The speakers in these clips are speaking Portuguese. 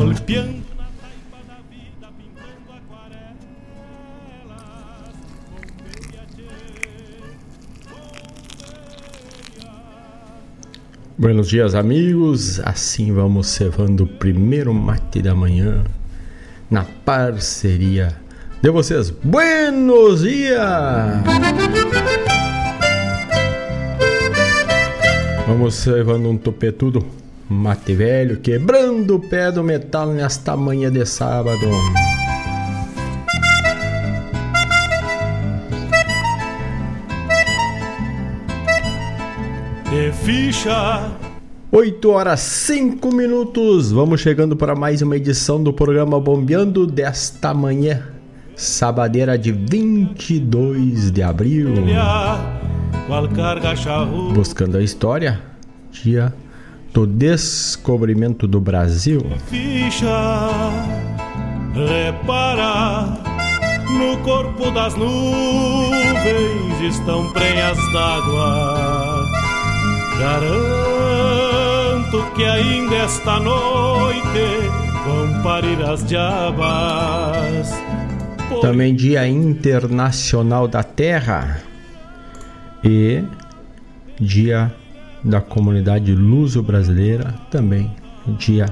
golpeando na taipa da vida, pintando aquarelas. Bombeia, tchê, bombeia. Buenos dias, amigos. Assim vamos cevando o primeiro mate da manhã na parceria de vocês. Buenos dias! Vamos levando um topetudo mate velho, quebrando o pé do metal nesta manhã de sábado. De ficha 8 horas 5 minutos. Vamos chegando para mais uma edição do programa Bombeando desta manhã, sabadeira de 22 de abril. Buscando a história, dia do descobrimento do Brasil. Ficha, repara, no corpo das nuvens estão prenhas d'água. Garanto que ainda esta noite vão parir as diabas. Também Dia Internacional da Terra e Dia da Comunidade Luso-Brasileira, também Dia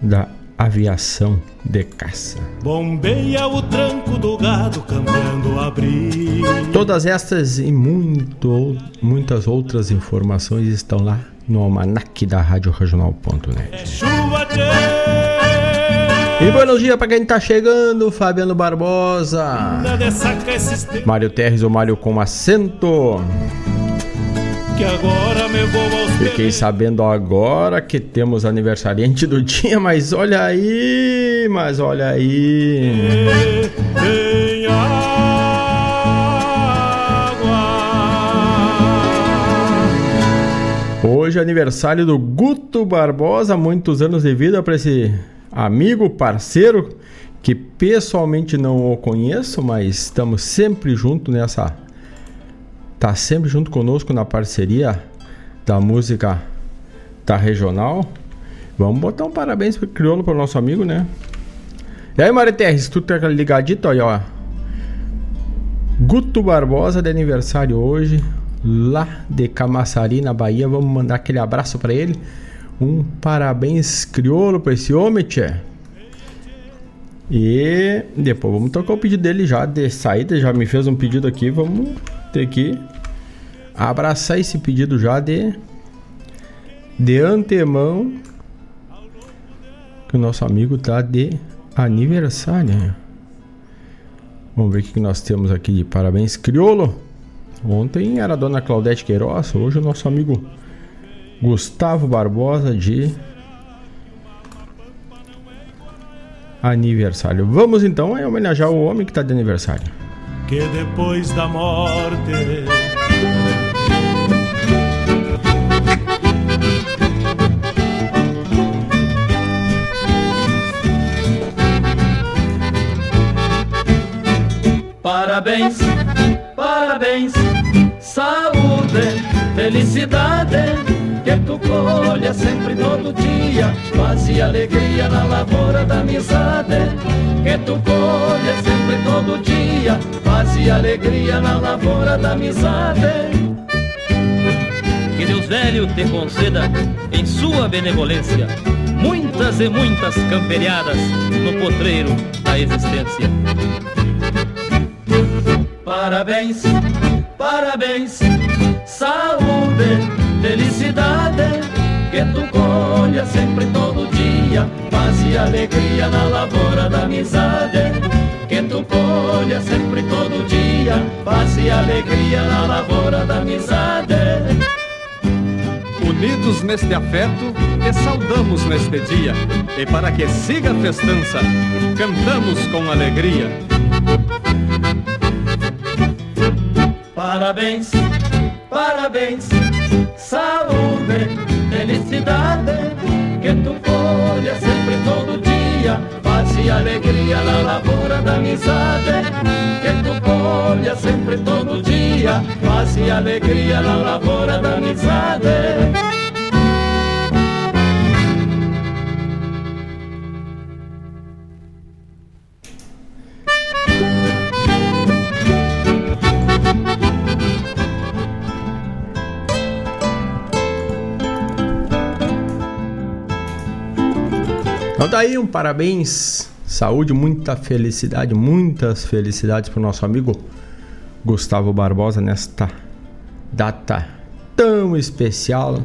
da Aviação de Caça. Bombeia o tranco do gado cambiando abrigo. Todas estas e muito, muitas outras informações estão lá no almanac da Rádio Regional.net. É chuva de... E buenos dias para quem tá chegando, Fabiano Barbosa. Mário Terres, o Mário com acento. Que agora me vou aos Fiquei sabendo agora que temos aniversariante do dia, mas olha aí, mas olha aí. Tem água. Hoje é aniversário do Guto Barbosa, muitos anos de vida para esse amigo, parceiro, que pessoalmente não o conheço, mas estamos sempre juntos nessa. Tá sempre junto conosco na parceria da música da regional. Vamos botar um parabéns pro crioulo pro nosso amigo, né? E aí, Mário Terres, tu tá ligadito aí, ó. Guto Barbosa de aniversário hoje, lá de Camaçari, na Bahia. Vamos mandar aquele abraço para ele. Um parabéns crioulo pra esse homem, tchê. E depois vamos tocar o pedido dele já de saída. Já me fez um pedido aqui. Vamos ter que abraçar esse pedido já de, de antemão. Que o nosso amigo tá de aniversário. Vamos ver o que nós temos aqui de parabéns, crioulo. Ontem era a dona Claudete Queiroz, hoje o nosso amigo Gustavo Barbosa de aniversário. Vamos então é homenagear o homem que está de aniversário. Que depois da morte. Parabéns, parabéns, saúde, felicidade, que tu colha sempre todo dia, paz e alegria na lavoura da amizade. Que tu colha sempre todo dia, paz e alegria na lavoura da amizade. Que Deus velho te conceda, em sua benevolência, muitas e muitas camperiadas no potreiro da existência. Parabéns, parabéns, saúde, felicidade, que tu colha sempre todo dia, paz e alegria na lavoura da amizade. Que tu colha sempre todo dia, paz e alegria na lavoura da amizade. Unidos neste afeto, te saudamos neste dia, e para que siga a festança, cantamos com alegria. Parabéns, parabéns, saúde, felicidade, que tu colha sempre todo dia, paz e alegria na lavoura da amizade. Que tu colha sempre todo dia, paz e alegria na lavoura da amizade. Então tá um parabéns, saúde, muita felicidade, muitas felicidades para o nosso amigo Gustavo Barbosa nesta data tão especial.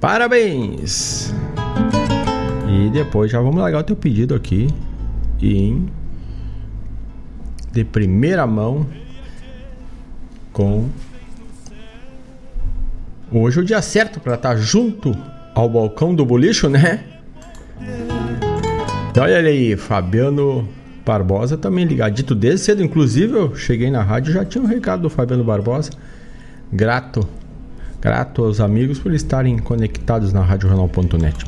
Parabéns! E depois já vamos largar o teu pedido aqui em de primeira mão com hoje é o dia certo para estar tá junto ao balcão do bolicho, né? Olha aí, Fabiano Barbosa também ligadito desde cedo. Inclusive, eu cheguei na rádio e já tinha um recado do Fabiano Barbosa. Grato, grato aos amigos por estarem conectados na RádioJornal.net.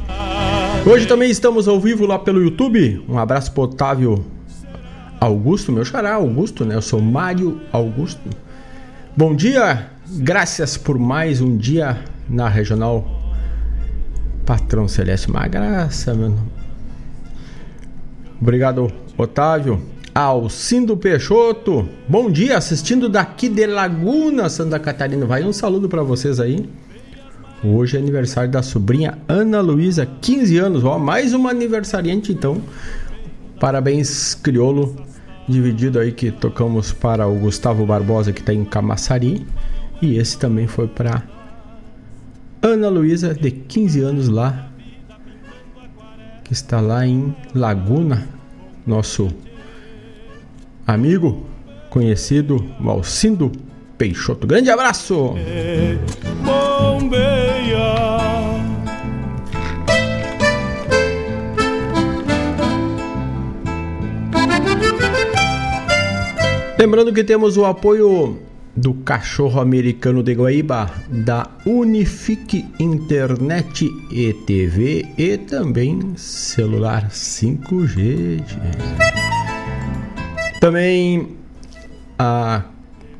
Hoje também estamos ao vivo lá pelo YouTube. Um abraço pro Otávio Augusto, meu xará, Augusto, né? Eu sou Mário Augusto. Bom dia, graças por mais um dia na Regional Patrão Celeste. Uma graça, meu. Obrigado, Otávio. Alcindo Peixoto, bom dia, assistindo daqui de Laguna, Santa Catarina. Vai um saludo para vocês aí. Hoje é aniversário da sobrinha Ana Luísa, 15 anos, ó, mais uma aniversariante então. Parabéns, Criolo, dividido aí que tocamos para o Gustavo Barbosa que está em Camaçari e esse também foi para Ana Luísa de 15 anos lá que está lá em Laguna, nosso amigo conhecido Malcindo Peixoto. Grande abraço! Lembrando que temos o apoio do cachorro americano de Guaíba, da Unifique Internet e TV e também celular 5G. Também a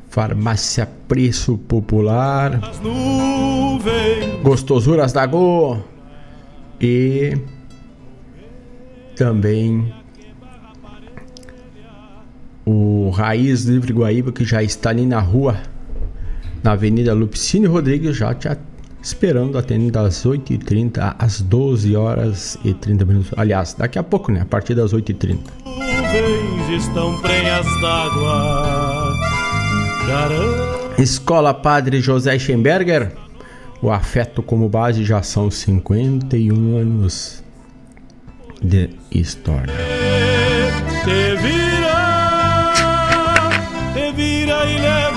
Farmácia Preço Popular, Gostosuras da Go e também o Raiz Livre Guaíba, que já está ali na rua, na Avenida Lupicínio Rodrigues, já te esperando, atendendo das 8h30 às 12 horas e 30 minutos. Aliás, daqui a pouco, né? A partir das 8h30. estão prenhas d'água. Escola Padre José Schemberger. O afeto como base já são 51 anos de história.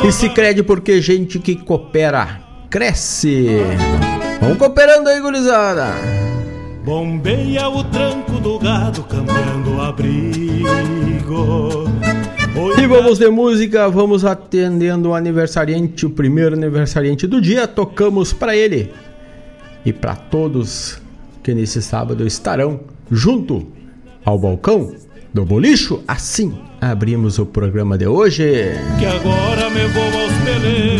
E se crede porque gente que coopera cresce. Vamos cooperando aí, gurizada. Bombeia o tranco do gado, cambiando o abrigo. E vamos de música, vamos atendendo o aniversariante, o primeiro aniversariante do dia. Tocamos para ele e para todos que nesse sábado estarão junto ao balcão do bolicho. Assim abrimos o programa de hoje. Que agora me vou aos pelegos.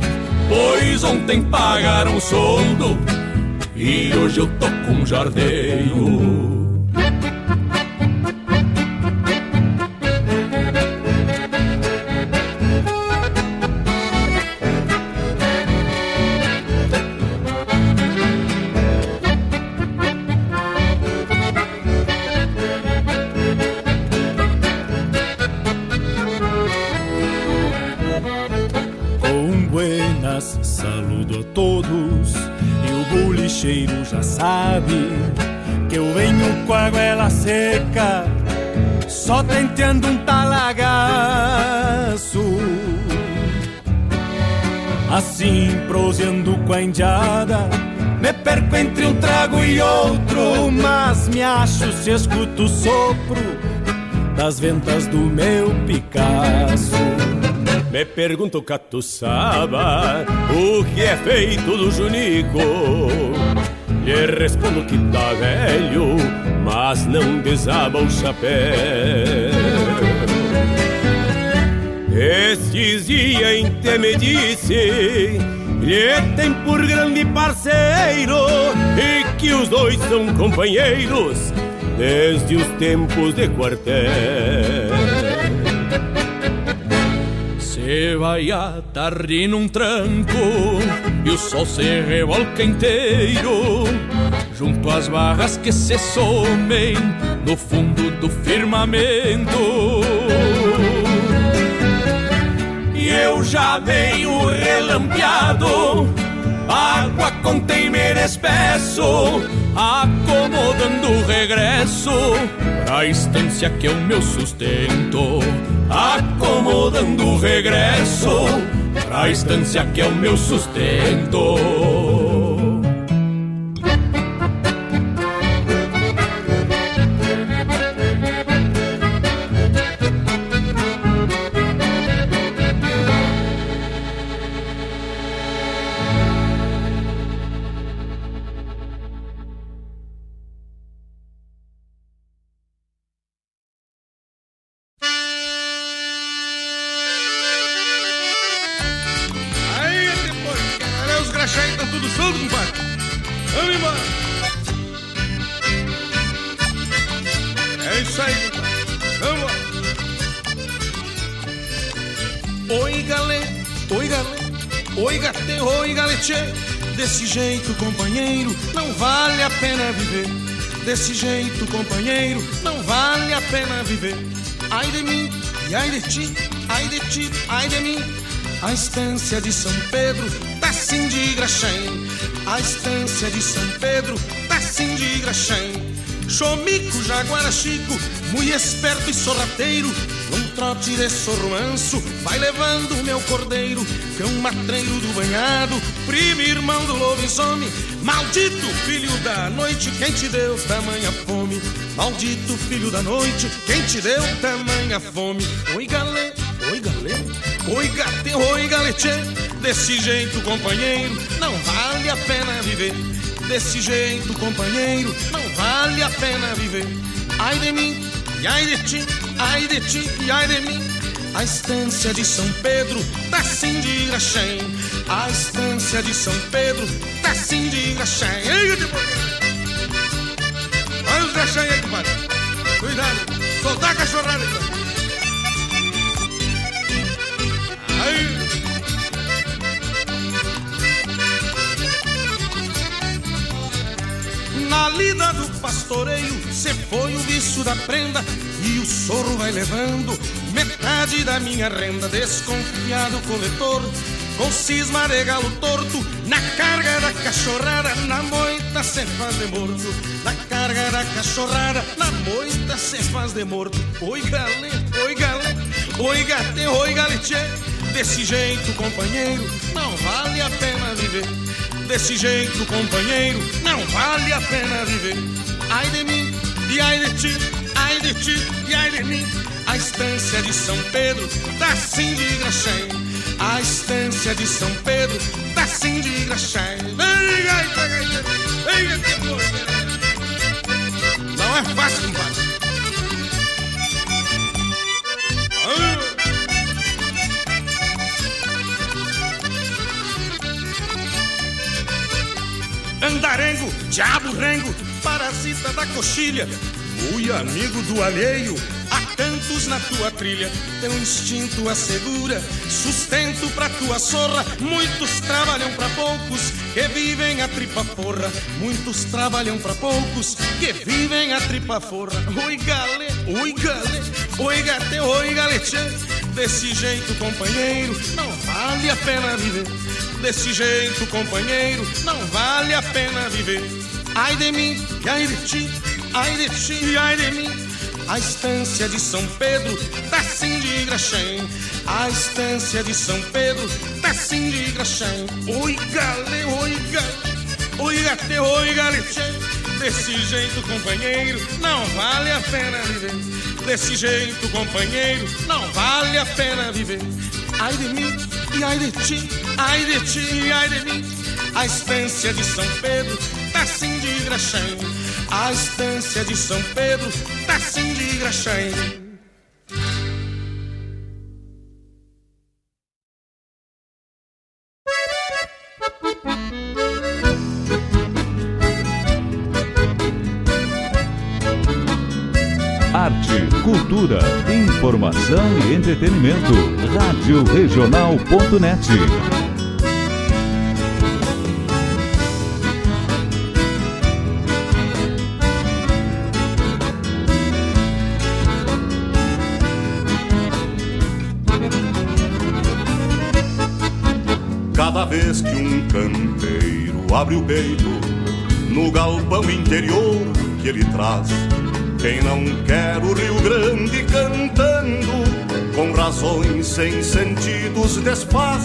Pois ontem pagaram soldo e hoje eu tô com jardeio. Sabe que eu venho com a goela seca, só tenteando um talagaço. Assim, proseando com a indiada, me perco entre um trago e outro, mas me acho se escuto o sopro das ventas do meu Picasso. Me pergunto, catuçaba, o que é feito do Junico? Lhe respondo que tá velho, mas não desaba o chapéu. Estes dias em me disse lhe tem por grande parceiro e que os dois são companheiros desde os tempos de quartel. Se vai a tarde num tranco e o sol se revolca inteiro junto às barras que se somem no fundo do firmamento. E eu já venho relampeado, água com temer espesso, acomodando o regresso pra estância que é o meu sustento acomodando o regresso pra estância que é o meu sustento. Desse jeito, companheiro, não vale a pena viver. Ai de mim, e ai de ti, ai de ti, ai de mim. A estância de São Pedro tá assim de graxém. A estância de São Pedro tá assim de graxém. Chomico, jaguara chico, muito esperto e sorrateiro, trote de sormanso, vai levando o meu cordeiro, cão matreiro do banhado, primo irmão do lobisomem. Maldito filho da noite, quem te deu tamanha fome? Maldito filho da noite, quem te deu tamanha fome? Oi, galê, oi, galê, oi, gate, oi, galete. Desse jeito, companheiro, não vale a pena viver. Desse jeito, companheiro, não vale a pena viver. Ai de mim, e ai de ti, ai de ti e ai de mim. A estância de São Pedro tá sim de Iracém. A estância de São Pedro tá sim de Iracém. Olha os Iracém aí, compadre. Cuidado, soltar a cachorrada aí, Na lida do pastoreio, cê foi o vício da prenda e o soro vai levando metade da minha renda. Desconfiado coletor, com cisma de galo torto, na carga da cachorrada, na moita cê faz de morto. Na carga da cachorrada, na moita cê faz de morto. Oi galê, oi galê, oi gate, oi galete. Desse jeito, companheiro, não vale a pena viver. Desse jeito, companheiro, não vale a pena viver. Ai de mim, e ai de ti, ai de ti, e ai de mim. A estância de São Pedro tá assim de graxém. A estância de São Pedro tá assim de graxém. Não é fácil, compadre. Diabo rengo, parasita da coxilha, fui amigo do alheio, há tantos na tua trilha, teu instinto assegura sustento pra tua sorra. Muitos trabalham pra poucos que vivem a tripa forra. Muitos trabalham pra poucos que vivem a tripa forra. Oi, gale, oi, gale, oi, gate, oi, galete. Desse jeito, companheiro, não vale a pena viver. Desse jeito, companheiro, não vale a pena viver. Ai de mim, e ai de ti, ai de ti, e ai de mim. A estância de São Pedro tá sim de graxém. A estância de São Pedro tá sim de graxém. Oi, gale, oi, gale, oi, gate, oi, galete. Desse jeito, companheiro, não vale a pena viver. Desse jeito, companheiro, não vale a pena viver. Ai de mim, e ai de ti, ai de ti, e ai de mim. A estância de São Pedro tá sim de graxém. A estância de São Pedro tá sim de graxém. Arte, cultura, informação e entretenimento. Rádio Regional.net. Cada vez que um campeiro abre o peito no galpão interior que ele traz, quem não quer o Rio Grande cantando com razões sem sentidos desfaz,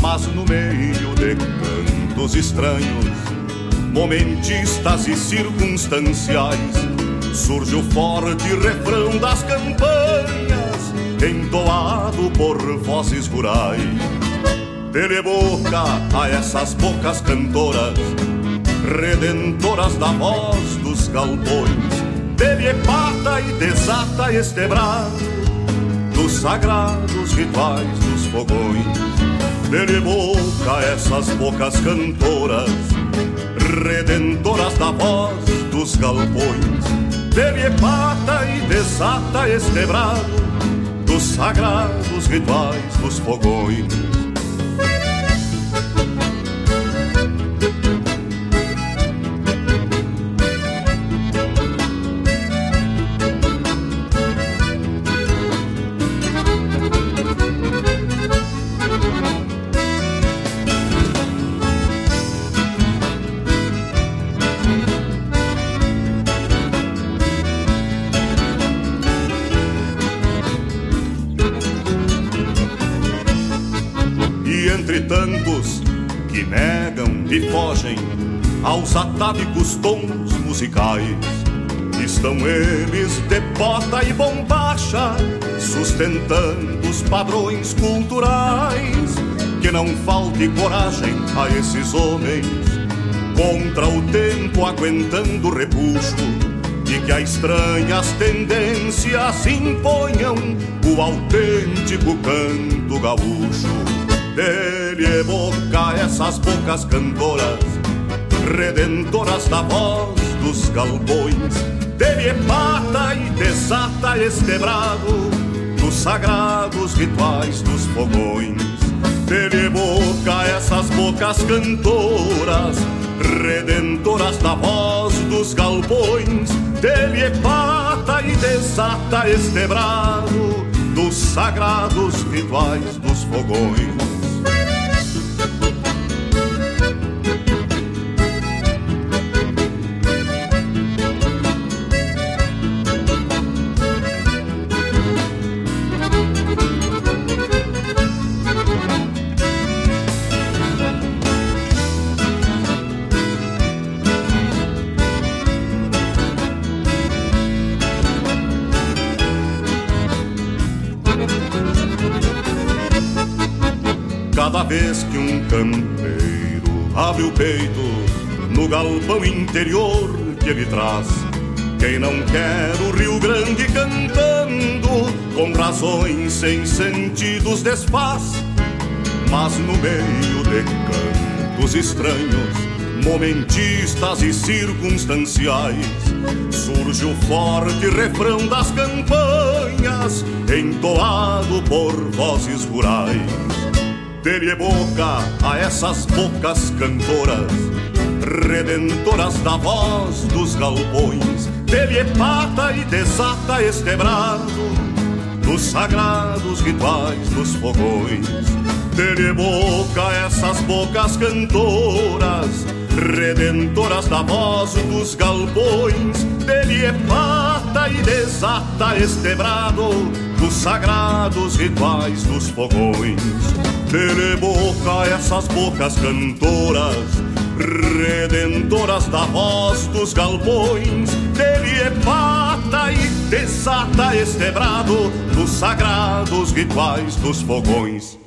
mas no meio de cantos estranhos, momentistas e circunstanciais, surge o forte refrão das campanhas, entoado por vozes rurais. Dele boca a essas bocas cantoras, redentoras da voz dos galpões. Dele pata e desata este brado dos sagrados rituais dos fogões. Dele boca essas bocas cantoras, redentoras da voz dos galpões. Dele pata e desata este brado dos sagrados rituais dos fogões. Tons musicais, estão eles de bota e bombacha, sustentando os padrões culturais. Que não falte coragem a esses homens, contra o tempo aguentando repuxo, e que a estranhas tendências imponham o autêntico canto gaúcho. Dele evoca essas bocas cantoras, redentoras da voz dos galpões. Dele pata e desata este brado dos sagrados rituais dos fogões. Dele evoca essas bocas cantoras, redentoras da voz dos galpões. Dele pata e desata este brado dos sagrados rituais dos fogões. Abre o peito no galpão interior que ele traz. Quem não quer o Rio Grande cantando, com razões sem sentidos desfaz, mas no meio de cantos estranhos, momentistas e circunstanciais, surge o forte refrão das campanhas, entoado por vozes rurais. Dele boca a essas bocas cantoras, redentoras da voz dos galpões. Dele pata e desata este brado, dos sagrados rituais dos fogões. Dele boca essas bocas cantoras, redentoras da voz dos galpões. É pata e desata este brado, dos sagrados rituais dos fogões. Dele boca essas bocas cantoras, redentoras da voz dos galpões. Dele é pata e desata este brado, dos sagrados rituais dos fogões.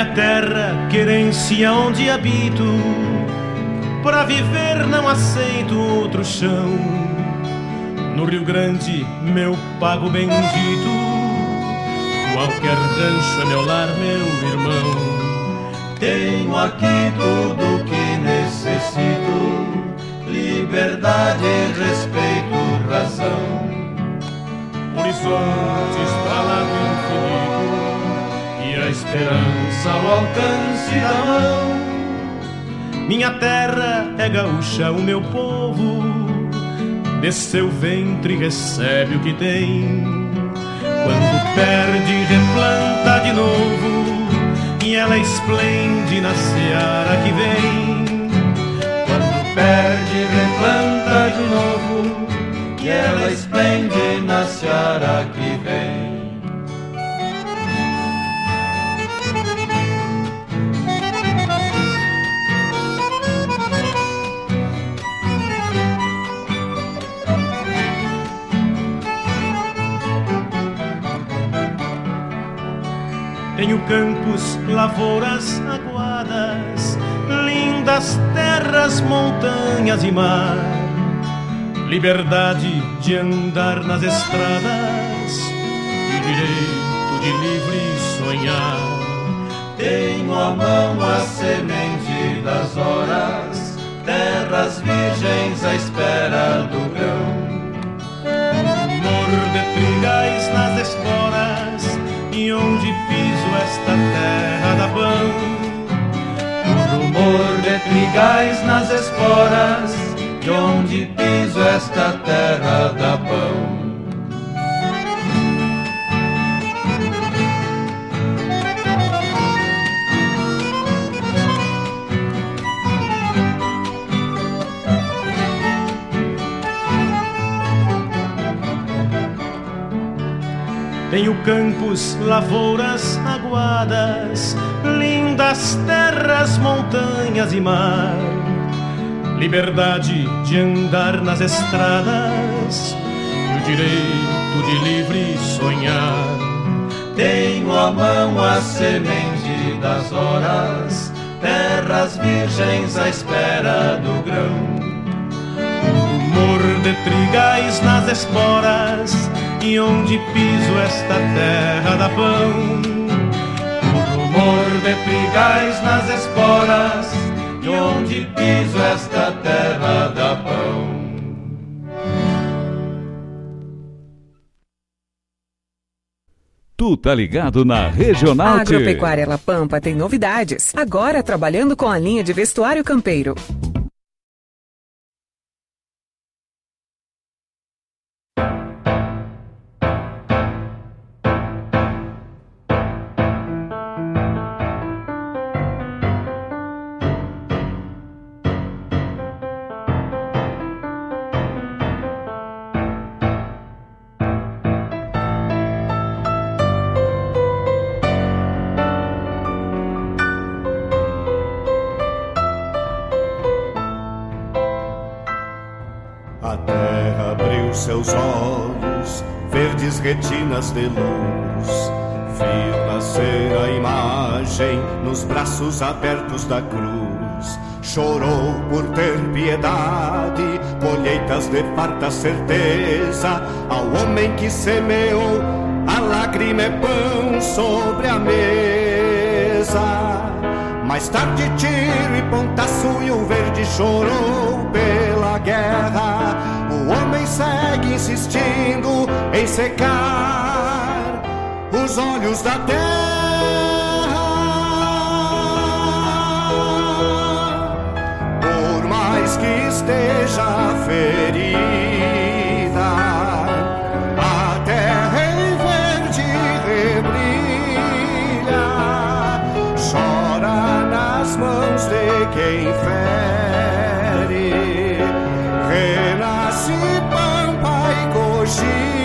Minha terra, querência onde habito, para viver não aceito outro chão. No Rio Grande, meu pago bendito, qualquer rancho é meu lar, meu irmão. Tenho aqui tudo que necessito: liberdade, respeito, razão. Horizontes para lá do infinito esperança ao alcance da mão. Minha terra é gaúcha, o meu povo, de seu ventre recebe o que tem. Quando perde, replanta de novo, e ela esplende na seara que vem. Quando perde, replanta de novo, e ela esplende na seara que vem. Tenho campos, lavouras, aguadas, lindas terras, montanhas e mar. Liberdade de andar nas estradas e o direito de livre sonhar. Tenho à mão a semente das horas, terras virgens à espera do grão. Humor de trigais nas esporas e onde piso esta terra da pão. O rumor de trigais nas esporas e onde piso esta terra da pão. Tenho campos, lavouras, aguadas, lindas terras, montanhas e mar. Liberdade de andar nas estradas e o direito de livre sonhar. Tenho à mão a semente das horas, terras virgens à espera do grão. Humor de trigais nas esporas e onde piso esta terra da pão. O rumor de trigais nas esporas e onde piso esta terra da pão. Tu tá ligado na Regional A Agropecuária La Pampa tem novidades. Agora trabalhando com a linha de vestuário campeiro. Seus olhos, verdes retinas de luz. Viu nascer a imagem nos braços abertos da cruz. Chorou por ter piedade, colheitas de farta certeza. Ao homem que semeou, a lágrima é pão sobre a mesa. Mais tarde, tiro e pontaço e o verde chorou pela guerra. Segue insistindo em secar os olhos da terra. Por mais que esteja ferida, a terra em verde rebrilha, chora nas mãos de quem fere, e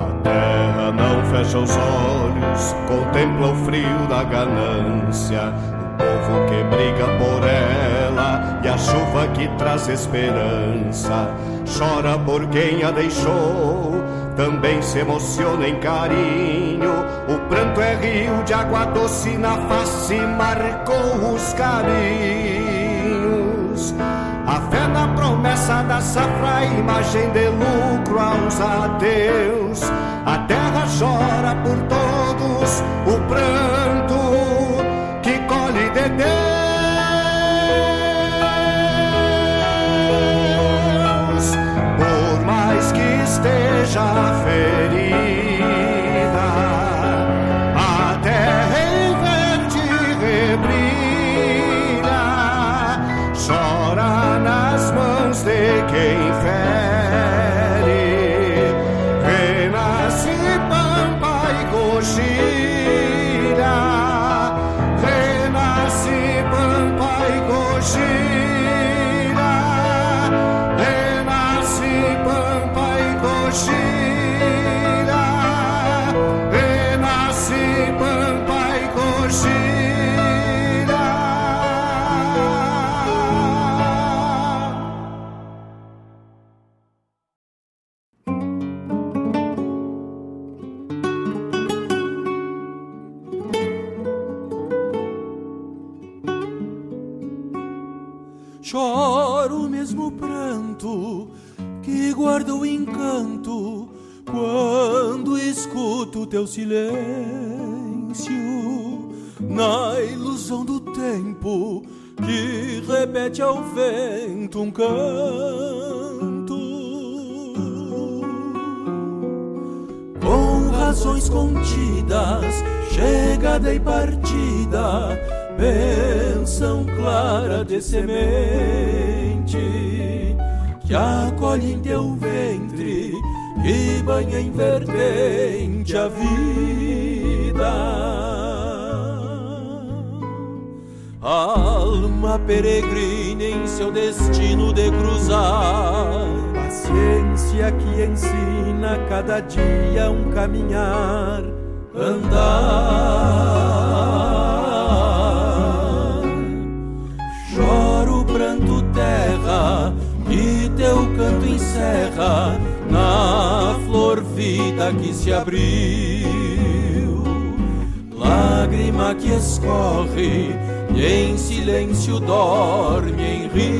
A terra não fecha os olhos, contempla o frio da ganância. O povo que briga por ela e a chuva que traz esperança. Chora por quem a deixou, também se emociona em carinho. O pranto é rio de água doce na face, marcou os caminhos. A fé na promessa da safra, imagem de lucro aos ateus. A terra chora por todos, o pranto teu silêncio na ilusão do tempo que repete ao vento um canto. Com razões contidas, chegada e partida, bênção clara de semente que acolhe em teu ventre e banha em vertente a vida. Alma peregrina em seu destino de cruzar, paciência que ensina cada dia um caminhar, andar. Choro pranto terra e teu canto encerra na flor vida que se abriu lágrima que escorre e em silêncio dorme em rio.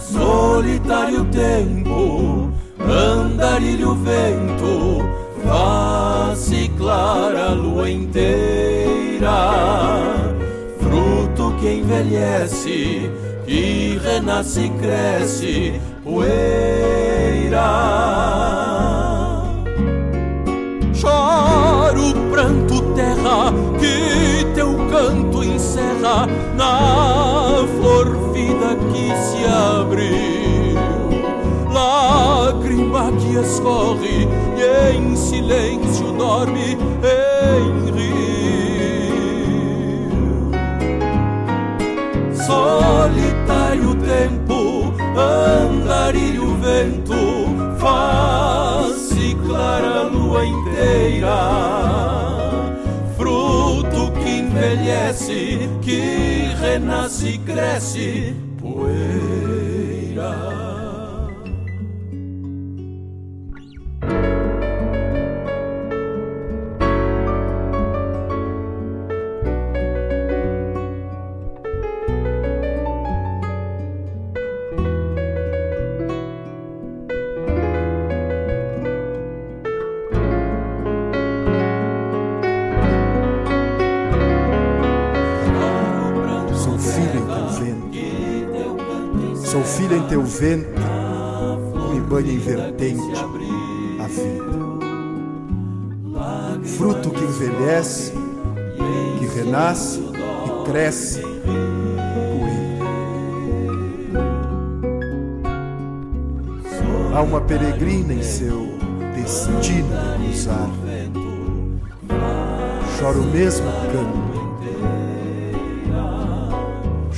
Solitário tempo, andarilho vento, face clara, lua inteira, fruto que envelhece, que renasce e cresce, poeira. Choro pranto terra que teu canto encerra na flor vida que se abriu. Lágrima que escorre e em silêncio dorme em rio. Solitário lua inteira envelhece, que renasce e cresce, poeira. Envelhece, que renasce e cresce, poeira. Alma peregrina em seu destino de cruzar. Chora o mesmo canto.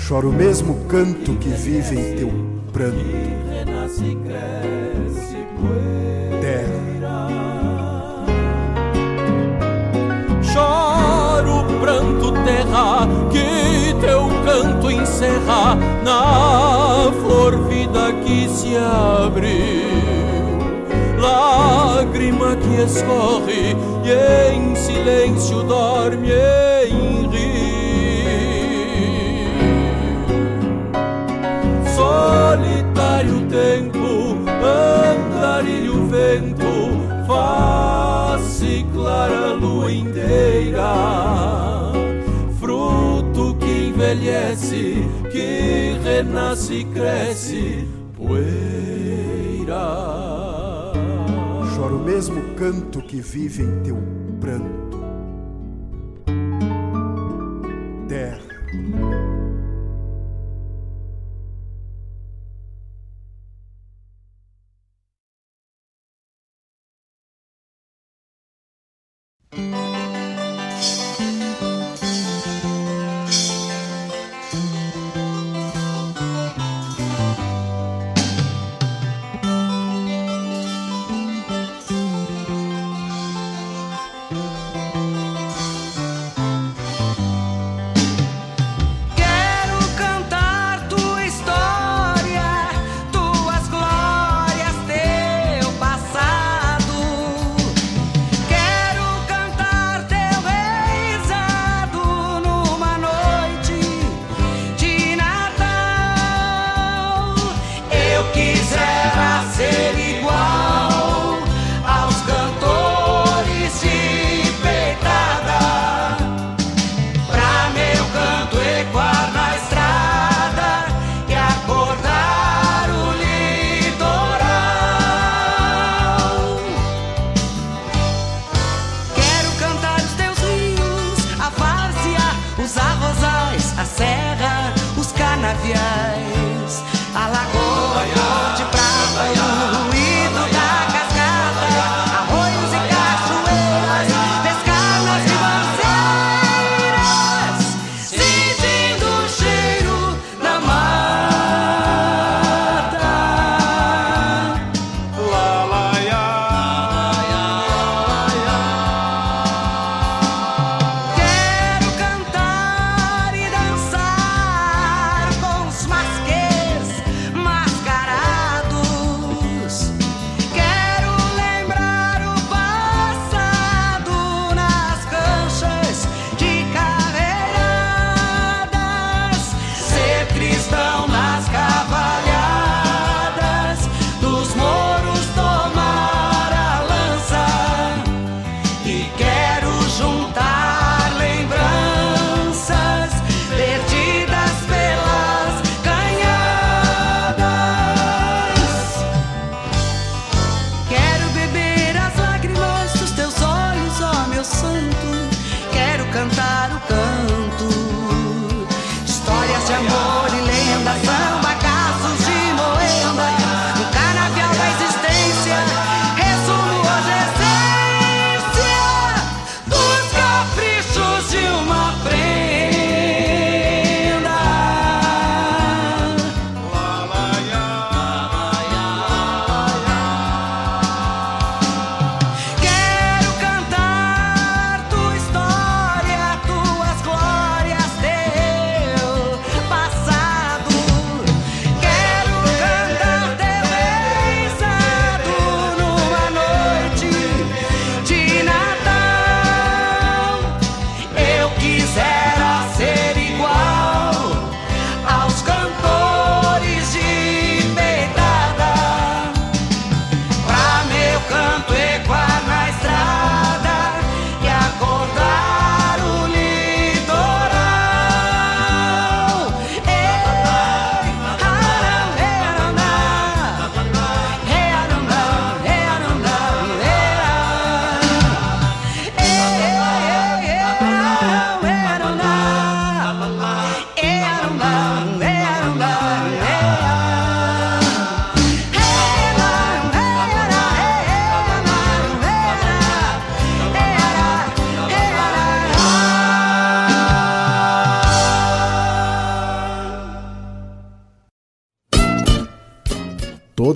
Chora o mesmo canto que vive em teu pranto. Encerra na flor vida que se abriu. Lágrima que escorre e em silêncio dorme em rio. solitário tempo, andarilho vento, face clara lua inteira, fruto que envelhece, que renasce e cresce, poeira. Chora o mesmo canto que vive em teu pranto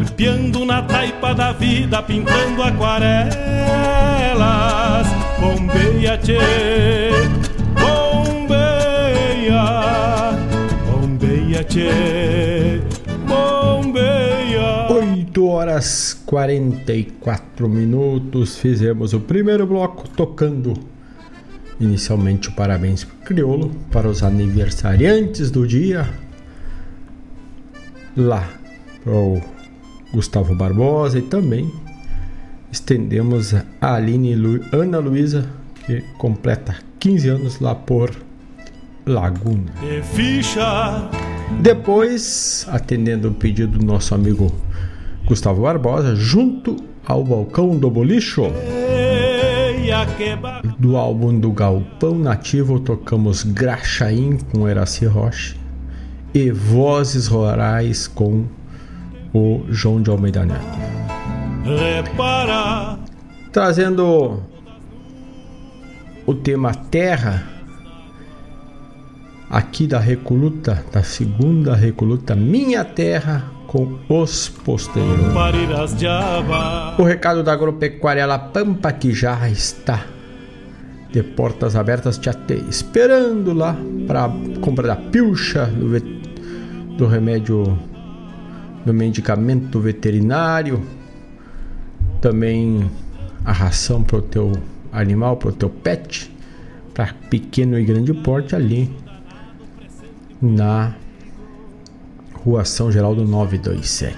Golpeando na taipa da vida, pintando aquarelas. Bombeia, tchê, bombeia, bombeia, tchê, bombeia. 8 horas 44 minutos. Fizemos o primeiro bloco tocando inicialmente o parabéns pro Criolo para os aniversariantes do dia. Lá o Gustavo Barbosa e também estendemos a Aline Lu, Ana Luísa, que completa 15 anos lá por Laguna. Depois, atendendo o pedido do nosso amigo Gustavo Barbosa, junto ao balcão do bolicho. Do álbum do Galpão Nativo, tocamos Graxaim com Eraci Rocha e Vozes Rurais com o João de Almeida Neto. Repara. Trazendo o tema Terra, aqui da Recoluta, da segunda Recoluta, Minha Terra com os posteiros. O recado da agropecuária La Pampa que já está de portas abertas te até esperando lá para compra da pilcha do, do remédio do medicamento veterinário também a ração para o teu animal para o teu pet para pequeno e grande porte ali na Rua São Geraldo 927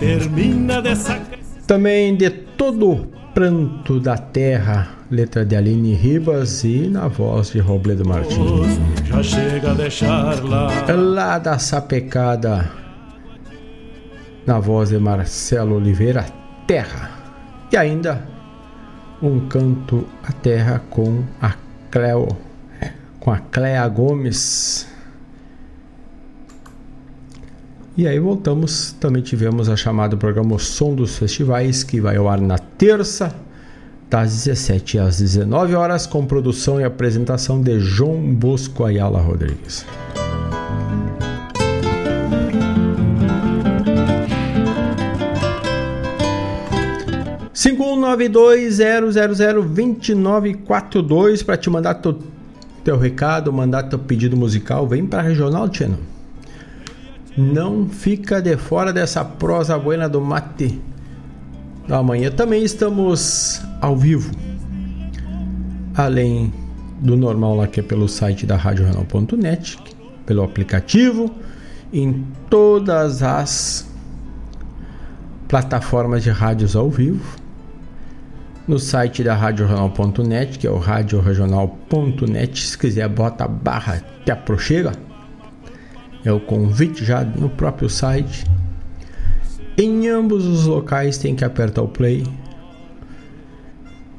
É. Também de todo pranto da terra, letra de Aline Ribas e na voz de Robledo Martins. Já chega a deixar lá. Lá da Sapecada, na voz de Marcelo Oliveira, Terra. E ainda um canto à terra com a Cleo, com a Clea Gomes. E aí voltamos, também tivemos a chamada programa O Som dos Festivais, que vai ao ar na terça, das 17 às 19 horas, com produção e apresentação de João Bosco Ayala Rodrigues. Cinco para te mandar teu, teu recado, mandar teu pedido musical, vem para regional, Tcheno. Não fica de fora dessa prosa buena do mate da manhã. Também estamos ao vivo. Além do normal lá que é pelo site da RadioRenal.net, pelo aplicativo, em todas as plataformas de rádios ao vivo. No site da RadioRegional.net, que é o radioregional.net, se quiser bota a barra te aproxega. É o convite já no próprio site. Em ambos os locais tem que apertar o play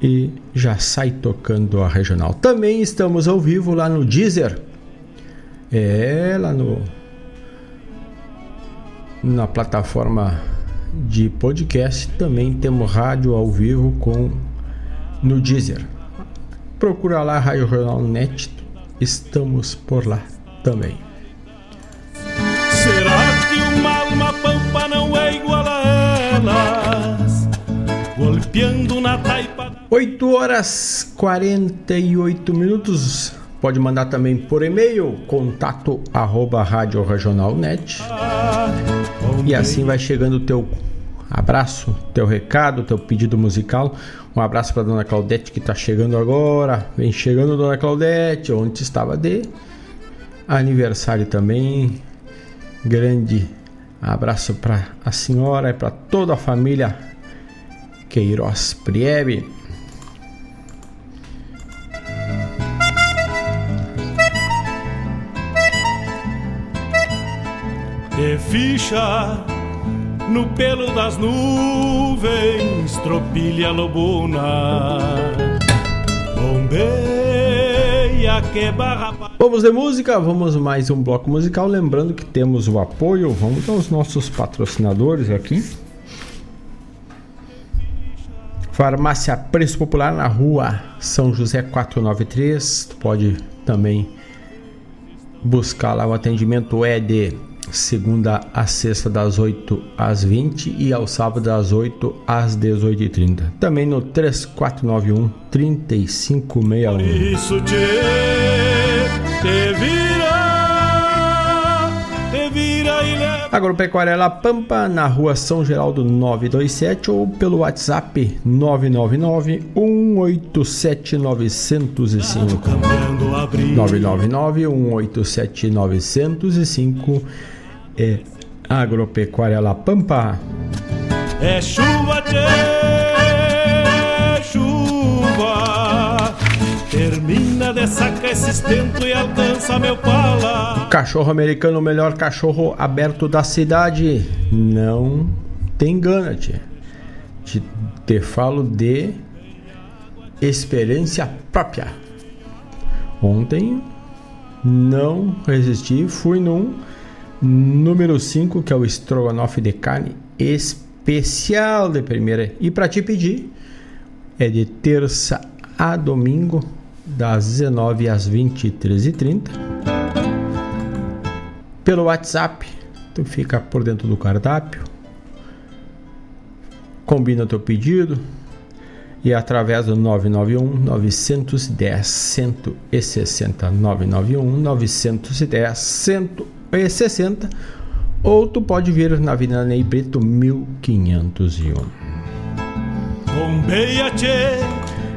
e já sai tocando a regional. Também estamos ao vivo lá no Deezer. É, lá no na plataforma de podcast também temos rádio ao vivo com no Deezer. Procura lá Rádio Regional Net, estamos por lá também. Será que uma alma pampa não é igual a elas? Golpeando na taipa. 8 horas 48 minutos. Pode mandar também por e-mail, contato arroba rádio. E assim vai chegando o teu abraço, teu recado, teu pedido musical. Um abraço para dona Claudete que está chegando agora. Vem chegando, dona Claudete, onde estava de aniversário também. Grande abraço para a senhora e para toda a família Queiroz Priebe. de ficha no pelo das nuvens, tropilha lobuna, barra. Vamos de música, vamos mais um bloco musical. Lembrando que temos o apoio, vamos aos nossos patrocinadores aqui. Farmácia Preço Popular na rua São José 493. Tu pode também buscar lá o atendimento é de segunda a sexta das 8 às 20 e ao sábado das 8 às 18h30. Também no 3491 3561. Isso te, te vira, te vira e leva. Agropecuária La Pampa, na rua São Geraldo 927 ou pelo WhatsApp 999 187 905. 999 187 905 é Agropecuária La Pampa. É chuva, tchê, chuva. Termina de sacar esse estento e alcança meu pala. Cachorro americano, o melhor cachorro aberto da cidade. Não te engana, tia. Te, te falo de experiência própria. Ontem não resisti, fui num número 5, que é o estrogonofe de carne especial de primeira. E para te pedir, é de terça a domingo, das 19 às 23h30. Pelo WhatsApp, tu fica por dentro do cardápio, combina teu pedido e através do 991 910 160 991 910 160 ou tu pode vir na Avenida Ney Brito 1501. Bombeia, tchê.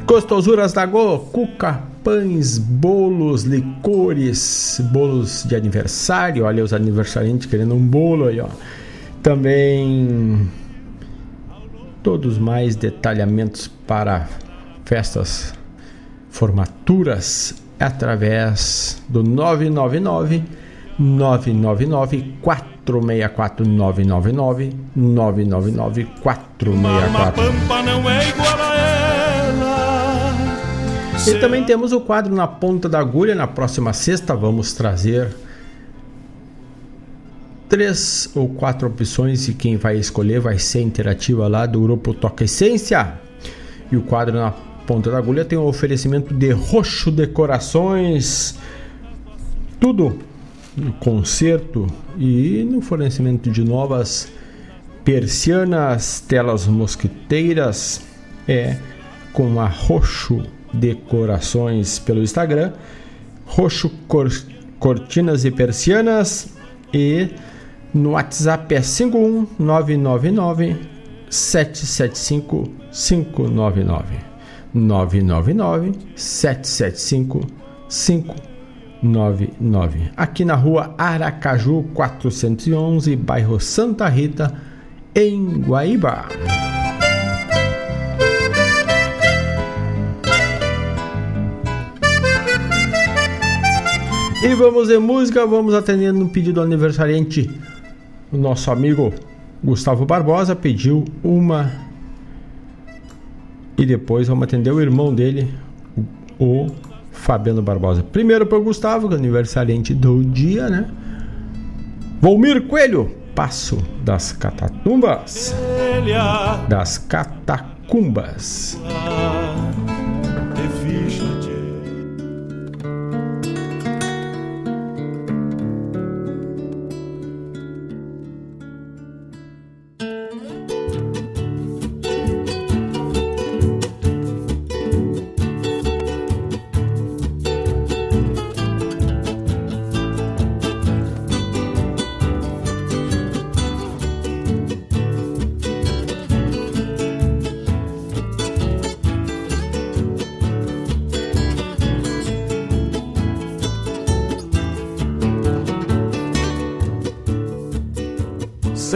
Gostosuras da Go, cuca, pães, bolos, licores, bolos de aniversário. Olha os aniversariantes querendo um bolo aí, ó. Também todos mais detalhamentos para festas, formaturas através do 999 999 464 999 999 464 Pampa não é igual a ela. E também temos o quadro na ponta da agulha. Na próxima sexta vamos trazer três ou quatro opções e quem vai escolher vai ser interativa lá do grupo Toca Essência. E o quadro na ponta da agulha tem o um oferecimento de roxo decorações, tudo conserto e no fornecimento de novas persianas, telas mosquiteiras, é com a Roxo Decorações pelo Instagram, Roxo Cor Cortinas e Persianas e no WhatsApp é 51999 775 599 999 775 599 aqui na rua Aracaju 411 bairro Santa Rita em Guaíba. E vamos de música, vamos atendendo no pedido do aniversariante. O nosso amigo Gustavo Barbosa pediu uma. E depois vamos atender o irmão dele, o Fabiano Barbosa. Primeiro para o Gustavo, que é aniversariante do dia, né? Volmir Coelho, Passo das Catatumbas. Das Catacumbas.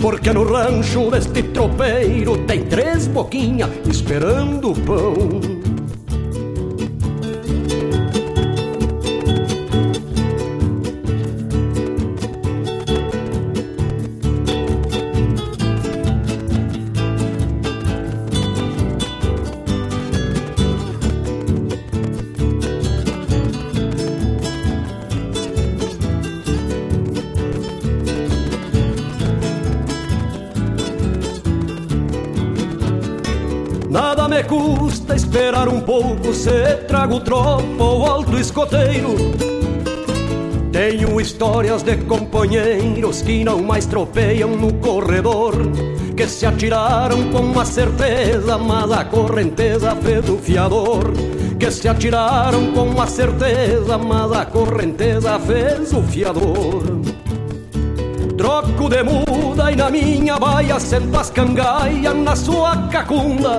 Porque no rancho deste tropeiro tem três boquinhas esperando pão. Se trago tropa ou alto escoteiro. Tenho histórias de companheiros que não mais tropeiam no corredor, que se atiraram com uma certeza, mas a correnteza fez o fiador. Que se atiraram com uma certeza, mas a correnteza fez o fiador. Troco de muda e na minha baia sento as cangaias na sua cacunda.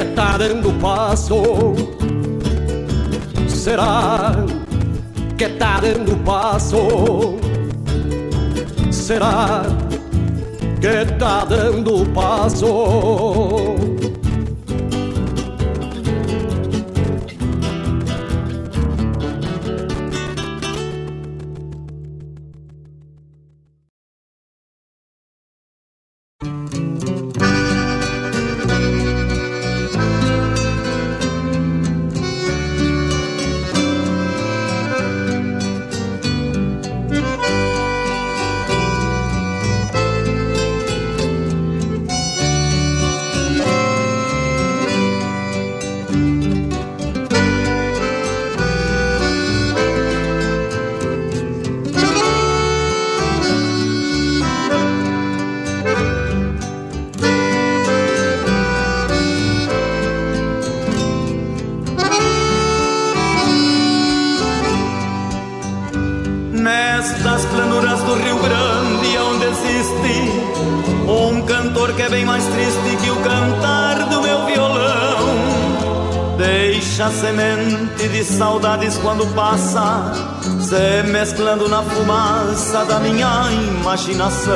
que tá dando passo? Será que tá dando passo? Será que tá dando passo? Deixa semente de saudades quando passa, se mesclando na fumaça da minha imaginação.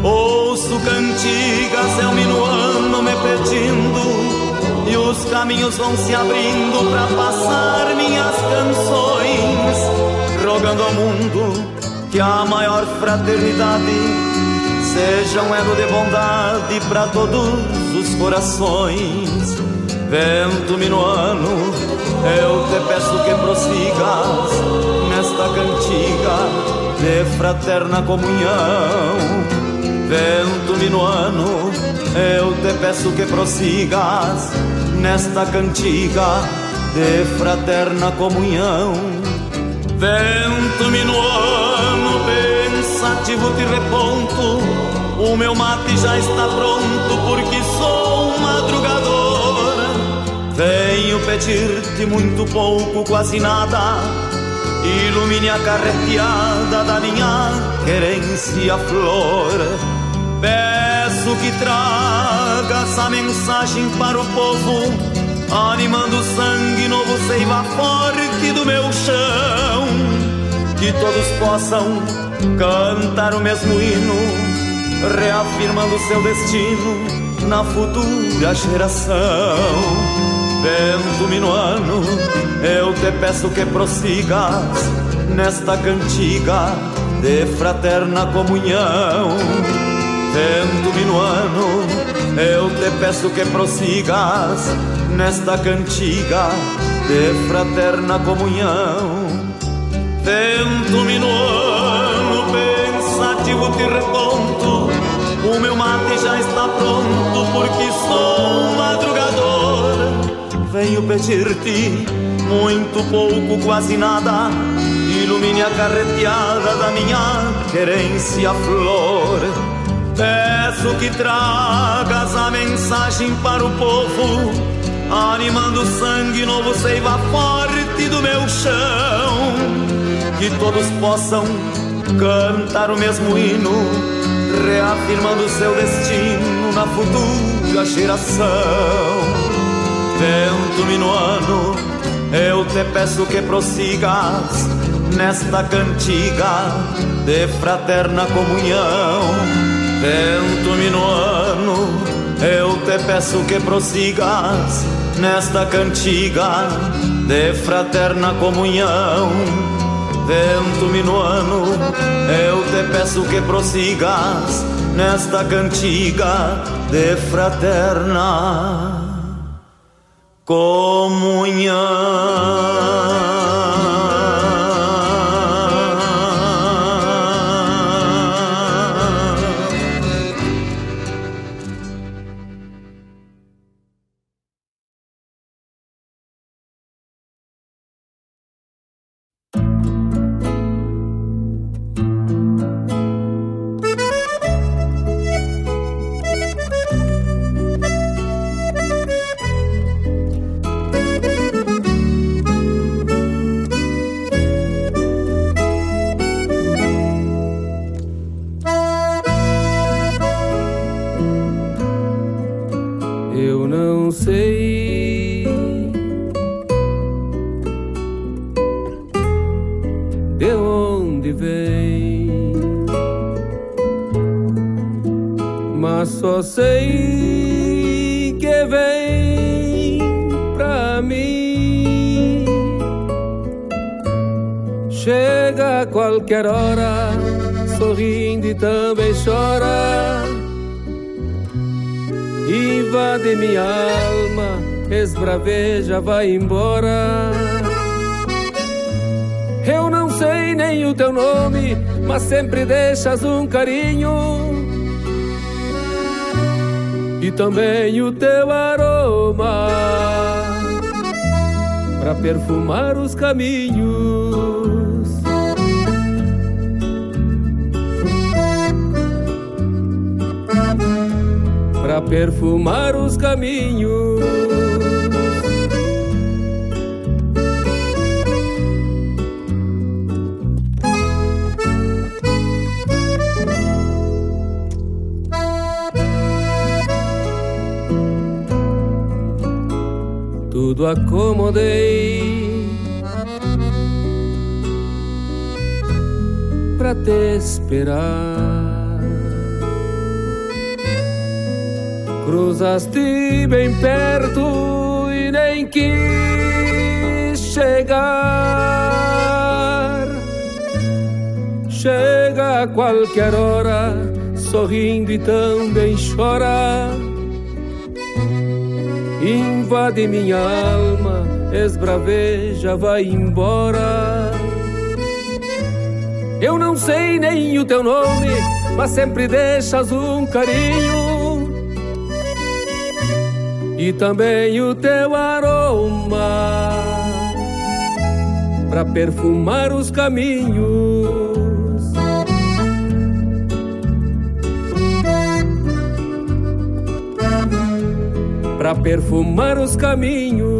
Ouço cantigas, é o minuano me pedindo e os caminhos vão se abrindo para passar minhas canções, rogando ao mundo que a maior fraternidade seja um elo de bondade para todos os corações. Vento minuano, eu te peço que prossigas nesta cantiga de fraterna comunhão. Vento minuano, eu te peço que prossigas nesta cantiga de fraterna comunhão. Vento minuano, pensativo te reponto, o meu mate já está pronto porque. Venho pedir-te muito pouco, quase nada, ilumine a carreteada da minha querência flor. Peço que traga essa mensagem para o povo, animando o sangue novo, seiva forte do meu chão. Que todos possam cantar o mesmo hino, reafirmando seu destino na futura geração. Vento minuano, eu te peço que prossigas nesta cantiga de fraterna comunhão. Vento minuano, eu te peço que prossigas nesta cantiga de fraterna comunhão. Vento minuano, pensativo te reponto, o meu mate já está pronto porque sou um madrugador. Venho pedir-te muito pouco, quase nada, ilumine a carreteada da minha querência flor. Peço que tragas a mensagem para o povo, animando o sangue novo, seiva forte do meu chão. Que todos possam cantar o mesmo hino, reafirmando seu destino na futura geração. Vento minuano, eu te peço que prossigas nesta cantiga de fraterna comunhão. Vento minuano, eu te peço que prossigas nesta cantiga de fraterna comunhão. Vento minuano, eu te peço que prossigas nesta cantiga de fraterna comunhão. Vai embora. Eu não sei nem o teu nome, mas sempre deixas um carinho e também o teu aroma para perfumar os caminhos. Para perfumar os caminhos. Tudo acomodei pra te esperar. Cruzaste bem perto e nem quis chegar. Chega a qualquer hora, sorrindo e também chora invade minha alma, esbraveja, vai embora. Eu não sei nem o teu nome, mas sempre deixas um carinho e também o teu aroma para perfumar os caminhos. Para perfumar os caminhos.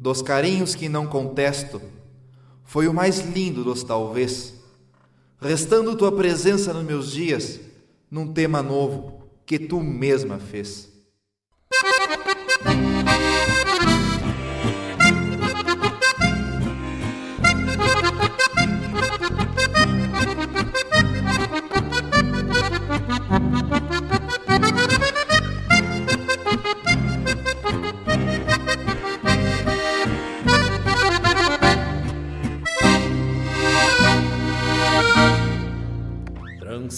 Dos carinhos que não contesto, foi o mais lindo dos talvez, restando tua presença nos meus dias, num tema novo que tu mesma fez.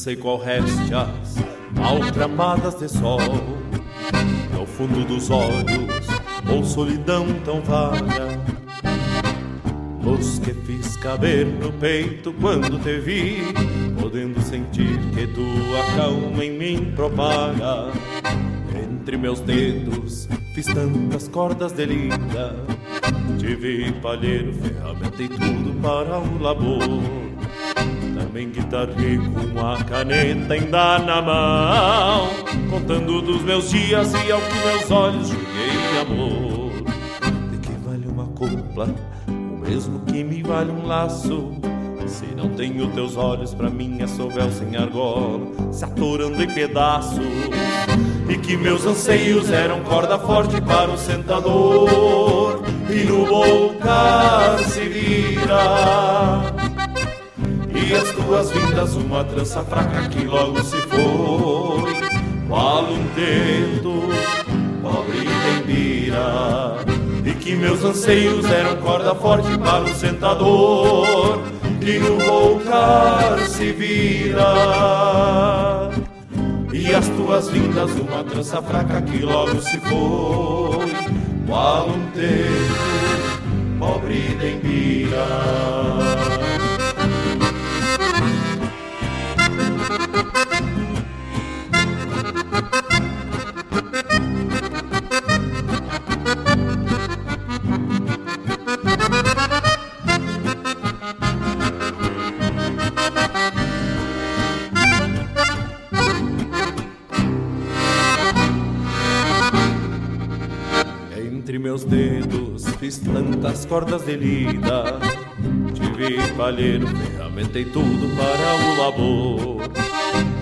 Trancei qual réstias maltramadas de sol. No fundo dos olhos, ou solidão tão vaga. Luz que fiz caber no peito quando te vi Podendo sentir que tua calma em mim propaga. Entre meus dedos fiz tantas cordas de lida Tive palheiro, ferramenta e tudo para o labor Também guitarrei com a caneta ainda na mão, contando dos meus dias e ao que meus olhos julguei amor. De que vale uma copla, o mesmo que me vale um laço? Se não tenho teus olhos, pra mim é sovel sem argola, se atorando em pedaços. E que meus anseios eram corda forte para o sentador, e no bocar se vira. E as tuas vindas, uma trança fraca que logo se foi, qual um tento, pobre tembira. E que meus anseios eram corda forte para o sentador, e no volcar se vira. E as tuas vindas, uma trança fraca que logo se foi, qual um tempo, pobre Dembira. Tantas cordas de lida. Tive palheiro, ferramentei tudo para o labor.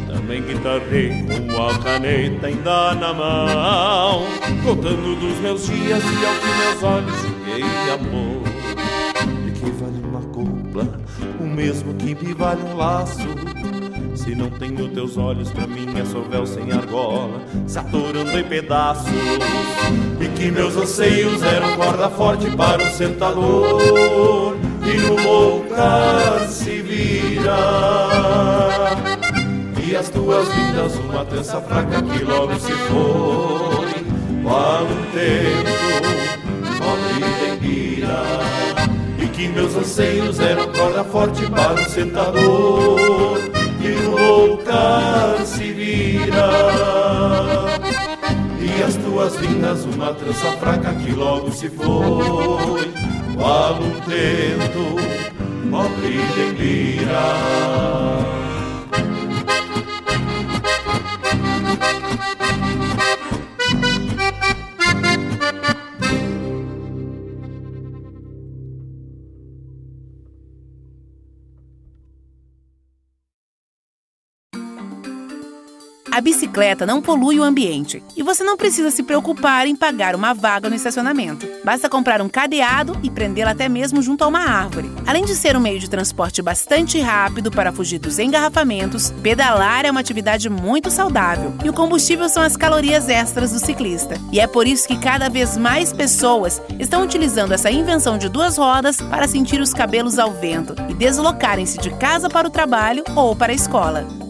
Também guitarrei com a caneta ainda na mão. Contando dos meus dias e ao que meus olhos julguei amor. De que vale uma copla, o mesmo que me vale um laço se não tenho teus olhos, pra mim é sovel sem argola, se atorando em pedaços. E que meus anseios eram corda forte para o sentador, e no bocar se vira. E as tuas vindas, uma trança fraca que logo se foi, qual um tempo, pobre Dembira. E que meus anseios eram corda forte para o sentador voltar se vira. E as tuas vindas, uma trança fraca que logo se foi, qual um tento, Dembira. A bicicleta não polui o ambiente e você não precisa se preocupar em pagar uma vaga no estacionamento. Basta comprar um cadeado e prendê-la até mesmo junto a uma árvore. Além de ser um meio de transporte bastante rápido para fugir dos engarrafamentos, pedalar é uma atividade muito saudável e o combustível são as calorias extras do ciclista. E é por isso que cada vez mais pessoas estão utilizando essa invenção de duas rodas para sentir os cabelos ao vento e deslocarem-se de casa para o trabalho ou para a escola.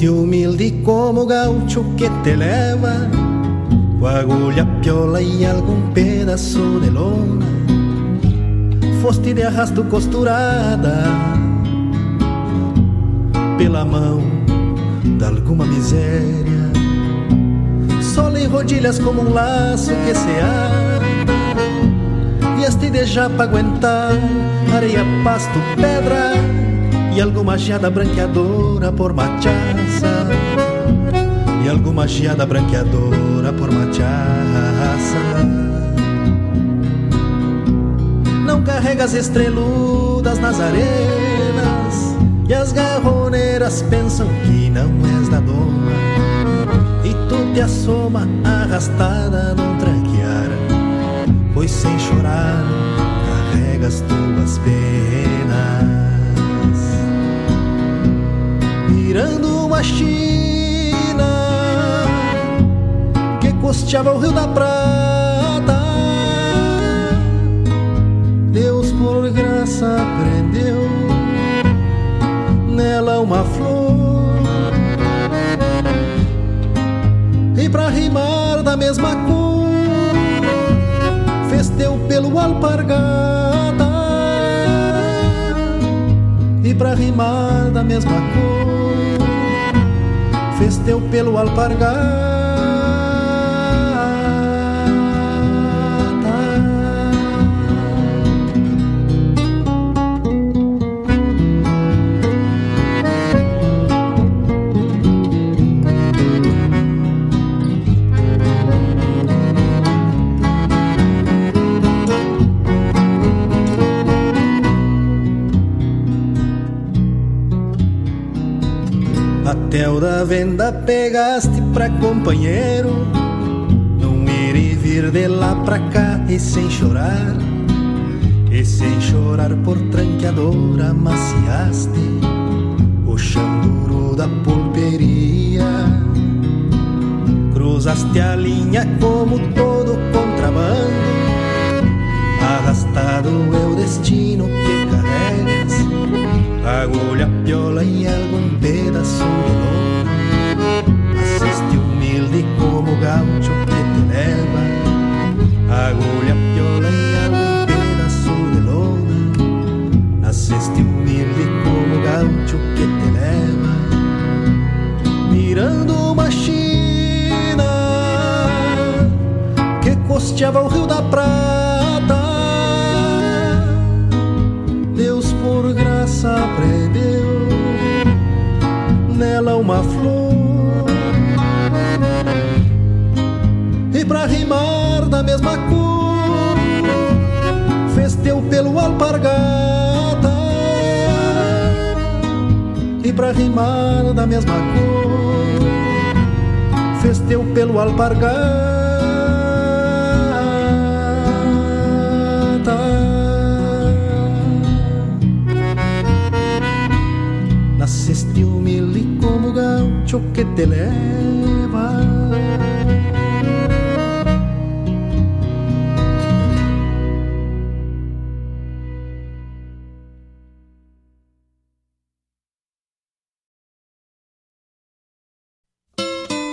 ceste humilde como gaucho que te leva, com agulha, piola e algum pedaço de lona. Foste de arrasto costurada pela mão de alguma miséria. Só em rodilhas como um laço que se ata. Vieste de já pra aguentar areia, pasto, pedra e alguma geada branqueadora por machaça. E alguma geada branqueadora por machaça. Não carregas estreludas nas arenas. E as garroneiras pensam que não és da doma E tu te assoma arrastada num tranquear. Pois sem chorar carregas tuas penas mirando uma China que costeava o Rio da Prata. Deus por graça prendeu nela uma flor e pra rimar da mesma cor fez teu pelo alpargata e pra rimar da mesma cor fez teu pelo alpargata. O da venda pegaste pra companheiro. Não ir e vir de lá pra cá e sem chorar. E sem chorar por tranqueador amaciaste O chão duro da pulperia. Cruzaste a linha como todo contrabando. Arrastado é o destino que carregas. Agulha, piola e algum lona Assiste humilde como gaucho que te leva. Agulha, piola e algum pedaço de lona Assiste humilde como gaucho que te leva. Mirando uma China Que costeava o Rio alpargata. E pra rimar da mesma cor fez teu pelo alpargata. Nasceste humilde como gaucho que te leva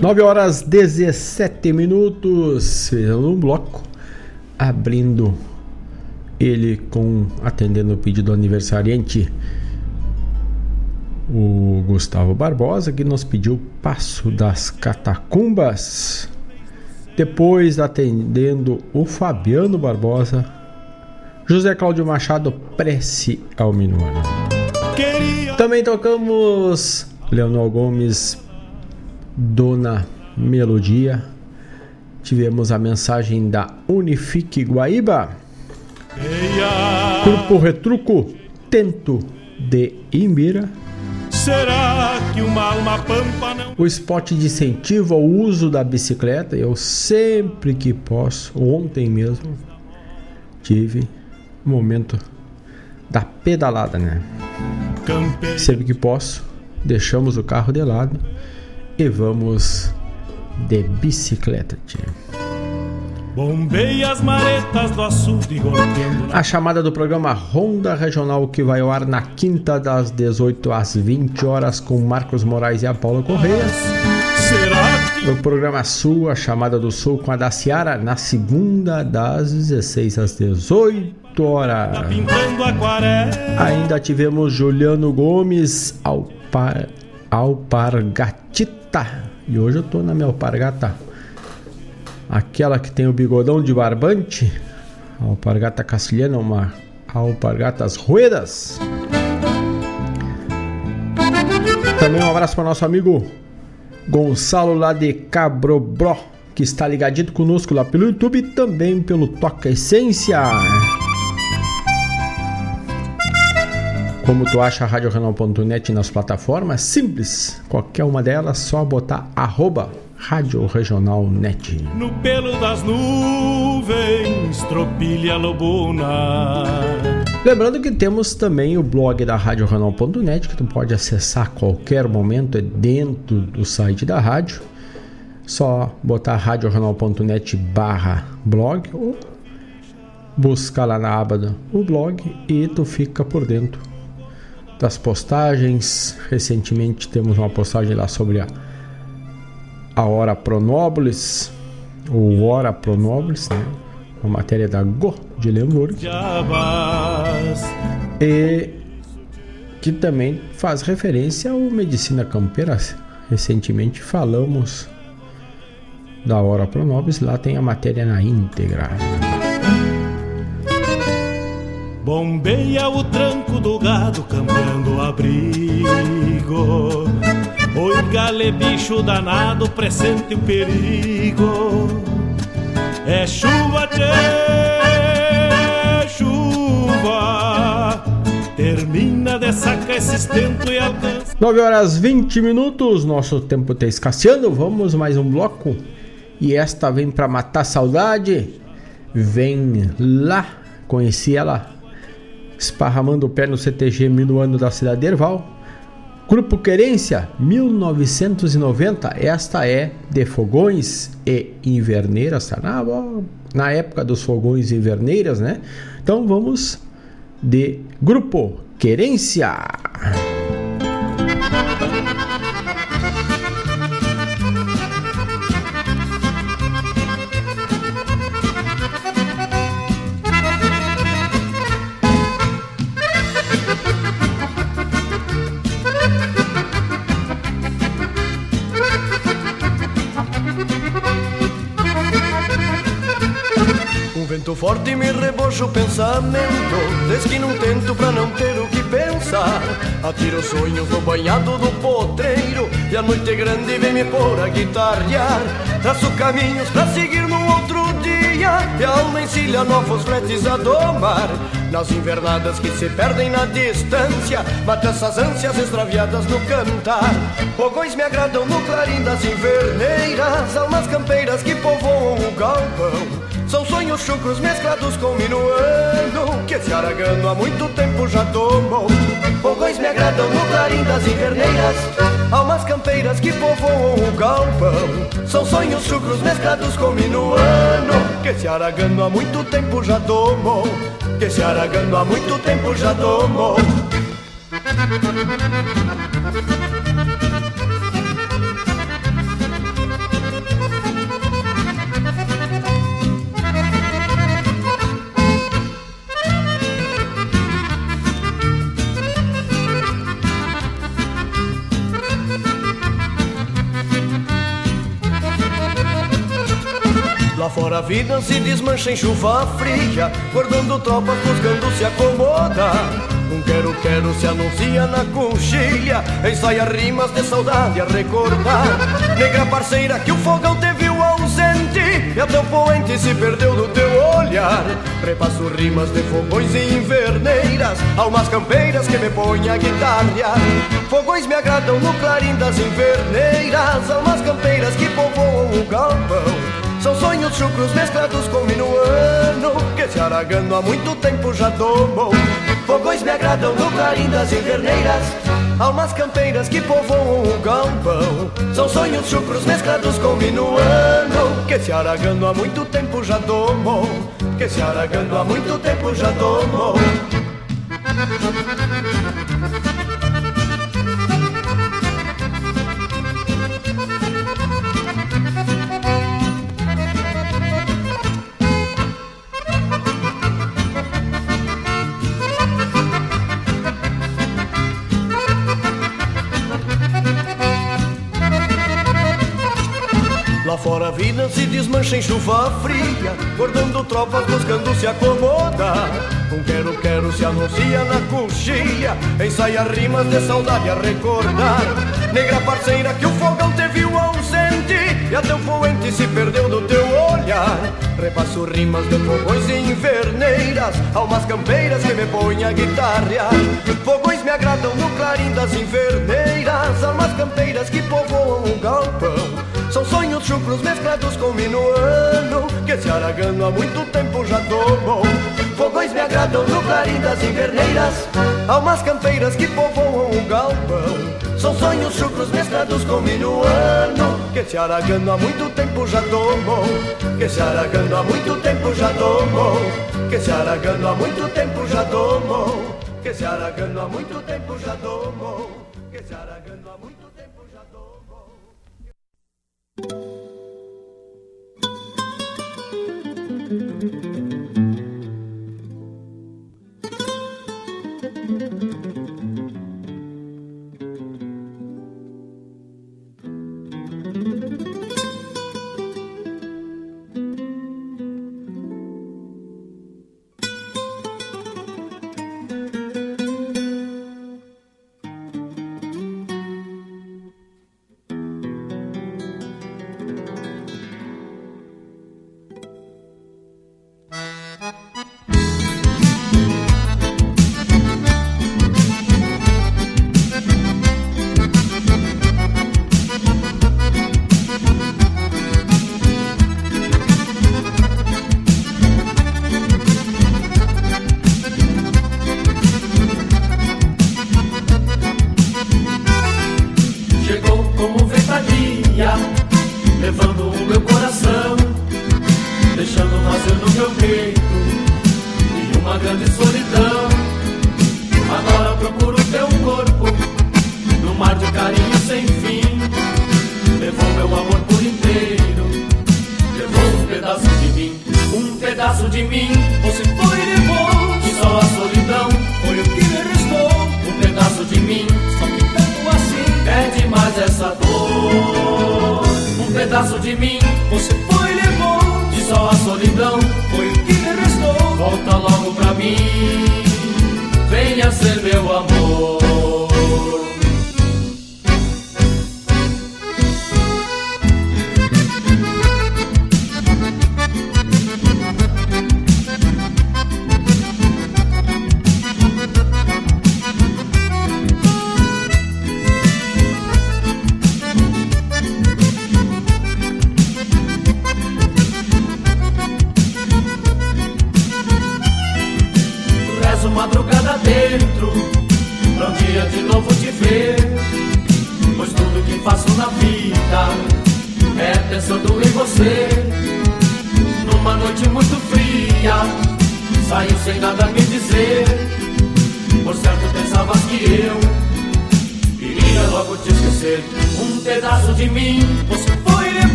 9 horas 17 minutos, no bloco, abrindo ele com atendendo o pedido do aniversariante, o Gustavo Barbosa, que nos pediu Passo das Catacumbas. Depois atendendo o Fabiano Barbosa, José Cláudio Machado, Prece ao Minuano. Também tocamos Leonel Gomes, Dona Melodia. Tivemos a mensagem da Unifique Guaíba. Grupo Retruco, Tento de Imbira. Será que uma alma pampa não. O spot de incentivo ao uso da bicicleta, eu sempre que posso, ontem mesmo, tive o momento da pedalada, né? Sempre que posso, deixamos o carro de lado e vamos de bicicleta, tia. Bombei as maretas do açude golpeando A chamada do programa Ronda Regional que vai ao ar na quinta das 18 às 20 horas com Marcos Moraes e a Paula Correia. Será O programa Sul, a chamada do Sul com a da Ciara na segunda das 16 às 18 horas. pintando aquarela. Ainda tivemos Juliano Gomes Alpar, Alpargatita. E hoje eu tô na minha alpargata. Aquela que tem o bigodão de barbante. Alpargata castilhana, uma alpargatas ruedas. Também um abraço para nosso amigo Gonçalo lá de Cabrobró, que está ligadito conosco lá pelo YouTube e também pelo Toca Essência. Como tu acha a RadioRegional.net nas plataformas? Simples, qualquer uma delas, só botar arroba Rádio Regional Net. No pelo das nuvens, tropilha lobuna. Lembrando que temos também o blog da RadioRegional.net que tu pode acessar a qualquer momento, é dentro do site da rádio. Só botar radioregional.net barra blog ou buscar lá na aba do o blog e tu fica por dentro das postagens. Recentemente temos uma postagem lá sobre a, a Hora Pronópolis, ou Hora Pronópolis, né? uma matéria da Go de. Jabás. E que também faz referência ao Medicina Campeira. Recentemente falamos da Hora Pronobis, lá tem a matéria na íntegra. Bombeia o tranco do gado cambiando o abrigo. Oi, gale bicho danado, pressente o perigo. É chuva, tchê, chuva. Termina de sacar esse estento e alcança. 9 horas 20 minutos, nosso tempo está escasseando. Vamos mais um bloco. E esta vem para matar saudade. Vem lá, conheci ela esparramando o pé no CTG Minuano da cidade de Erval. Grupo Querência, 1990. Esta é de fogões e inverneiras, tá? Na, na época dos fogões e inverneiras, né? Então vamos de Grupo Querência. Vento forte me rebocha o pensamento Desde que não tento pra não ter o que pensar. Atiro sonhos no banhado do potreiro E a noite grande vem me pôr a guitarrear. Traço caminhos pra seguir num outro dia E a alma encilha novos fretes a domar. Nas invernadas que se perdem na distância Mata essas ânsias extraviadas no cantar. Fogões me agradam no clarim das inverneiras Almas campeiras que povoam o galpão são sonhos chucros mesclados com minuano Que esse aragano há muito tempo já tomou. Fogões me agradam no clarim das inverneiras Almas campeiras que povoam o galpão. São sonhos chucros mesclados com minuano Que esse aragano há muito tempo já tomou. Que esse aragano há muito tempo já tomou a vida se desmancha em chuva fria Guardando tropas buscando se acomodar Um quero-quero se anuncia na coxilha Ensaia rimas de saudade a recordar. Negra parceira que o fogão te viu ausente E a teu poente se perdeu do teu olhar. Repasso rimas de fogões e inverneiras Almas campeiras que me põem a guitarrear Fogões me agradam no clarim das inverneiras Almas campeiras que povoam o galpão são sonhos chucros mesclados com minuano Que se aragando há muito tempo já tomou. Fogões me agradam no clarim das inverneiras Almas campeiras que povoam o galpão. São sonhos chucros mesclados com minuano Que se aragando há muito tempo já tomou. Que se aragando há muito tempo já tomou em chuva fria Guardando tropas buscando se acomodar Um quero-quero se anuncia na coxilha Ensaia rimas de saudade a recordar. Negra parceira que o fogão te viu ausente E a teu poente se perdeu do teu olhar. Repasso rimas de fogões e inverneiras Almas campeiras que me põem a guitarrear Fogões me agradam no clarim das inverneiras Almas campeiras que povoam o galpão são sonhos chucros mesclados com minuano Que se aragando há muito tempo já tomou. Fogões me agradam no clarim das inverneiras Almas campeiras que povoam o galpão. São sonhos chucros mesclados com minuano Que se aragando há muito tempo já tomou. Que se aragando há muito tempo já tomou. Que se aragando há muito tempo já tomou. Que se aragando há muito tempo já tomou. Que se aragando há muito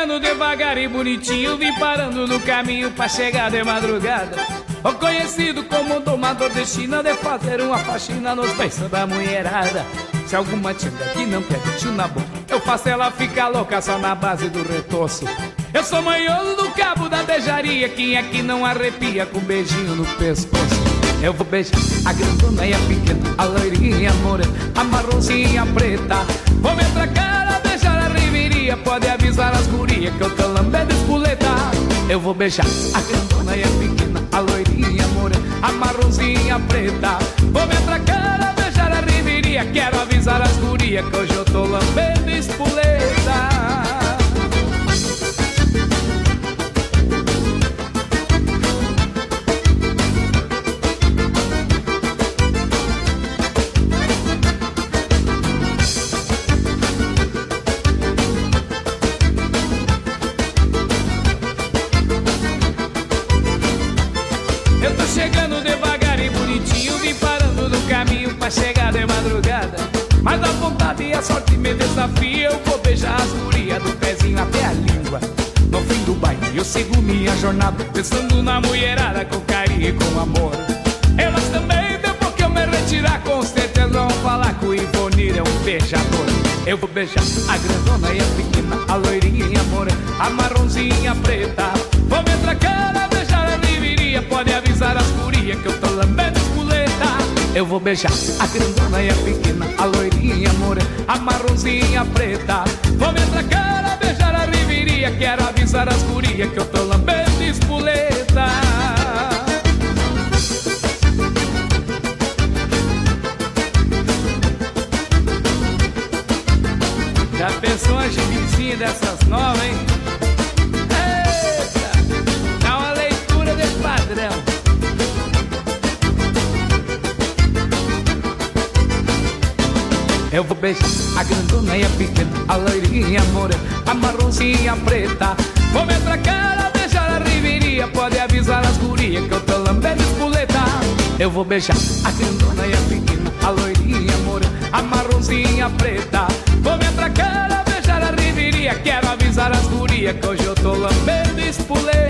chegando devagar e bonitinho, vim parando no caminho pra chegar de madrugada. O conhecido como domador de China de fazer uma faxina nos beiços da mulherada. Se alguma tinga que não pede tio na boca, eu faço ela ficar louca só na base do retoço. Eu sou manhoso do cabo da beijaria, quem é que não arrepia com um beijinho no pescoço? Eu vou beijar a grandona e a pequena, a loirinha morena, a marronzinha preta. Vou me atracar a a pode avisar as gurias que eu tô lambendo espoleta. Eu vou beijar a grandona e a pequena, a loirinha morena, a marronzinha preta. Vou me atracar a beijar a riveria, quero avisar as gurias que hoje eu tô lambendo me desafia, eu vou beijar as gurias do pezinho até a língua. No fim do baile eu sigo minha jornada, pensando na mulherada com carinho e com amor. Elas também, depois que eu me retirar, com certeza vão falar que o Ivonir é um beijador. Eu vou beijar a grandona e a pequena, a loirinha e a morena, a marronzinha preta. Vou me atracar a beijar a riveria, pode avisar as gurias que eu tô lambendo. Eu vou beijar a grandona e a pequena, a loirinha a morena, a marronzinha preta. Vou me atracar a beijar a riveria, quero avisar as gurias que eu tô lambendo espoleta. Já pensou uma gibizinha dessas novas, hein? Eu vou beijar a grandona e a pequena, a loirinha morena, a marronzinha preta. Vou me atracar a beijar a riveria, pode avisar as gurias que eu tô lambendo espoleta. Eu vou beijar a grandona e a pequena, a loirinha morena, a marronzinha preta. Vou me atracar a beijar a riveria, quero avisar as gurias que hoje eu tô lambendo espoleta.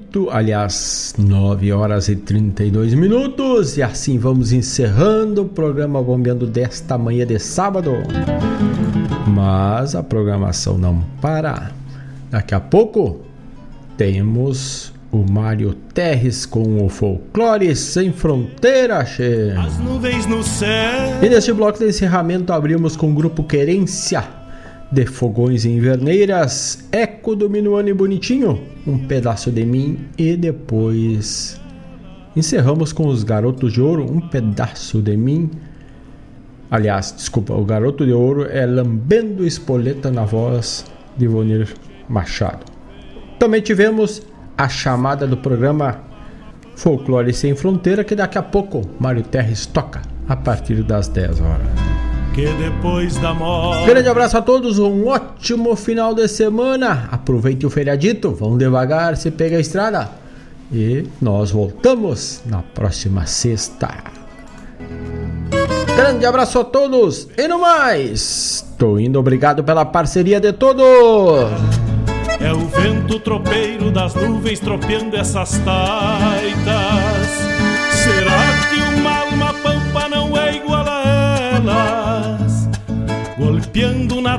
8, aliás, 9 horas e 32 minutos. E assim vamos encerrando o programa Bombeando desta manhã de sábado. Mas a programação não para. Daqui a pouco temos o Mário Terres com o Folclore Sem Fronteira, che. As nuvens no céu. E neste bloco de encerramento abrimos com o grupo Querência de Fogões e Inverneiras, Eco do Minuano e Bonitinho, um pedaço de mim e depois encerramos com os Garotos de Ouro, um pedaço de mim. Aliás, desculpa, o Garoto de Ouro é Lambendo Espoleta na voz de Ivonir Machado. Também tivemos a chamada do programa Folclore Sem Fronteira, que daqui a pouco Mário Terres toca a partir das 10 horas. Que depois da morte. Grande abraço a todos, um ótimo final de semana. Aproveite o feriadito, vão devagar, se pega a estrada. E nós voltamos na próxima sexta. Grande abraço a todos e no mais. Tô indo, obrigado pela parceria de todos. É o vento tropeiro das nuvens tropeando essas taitas. Golpeando na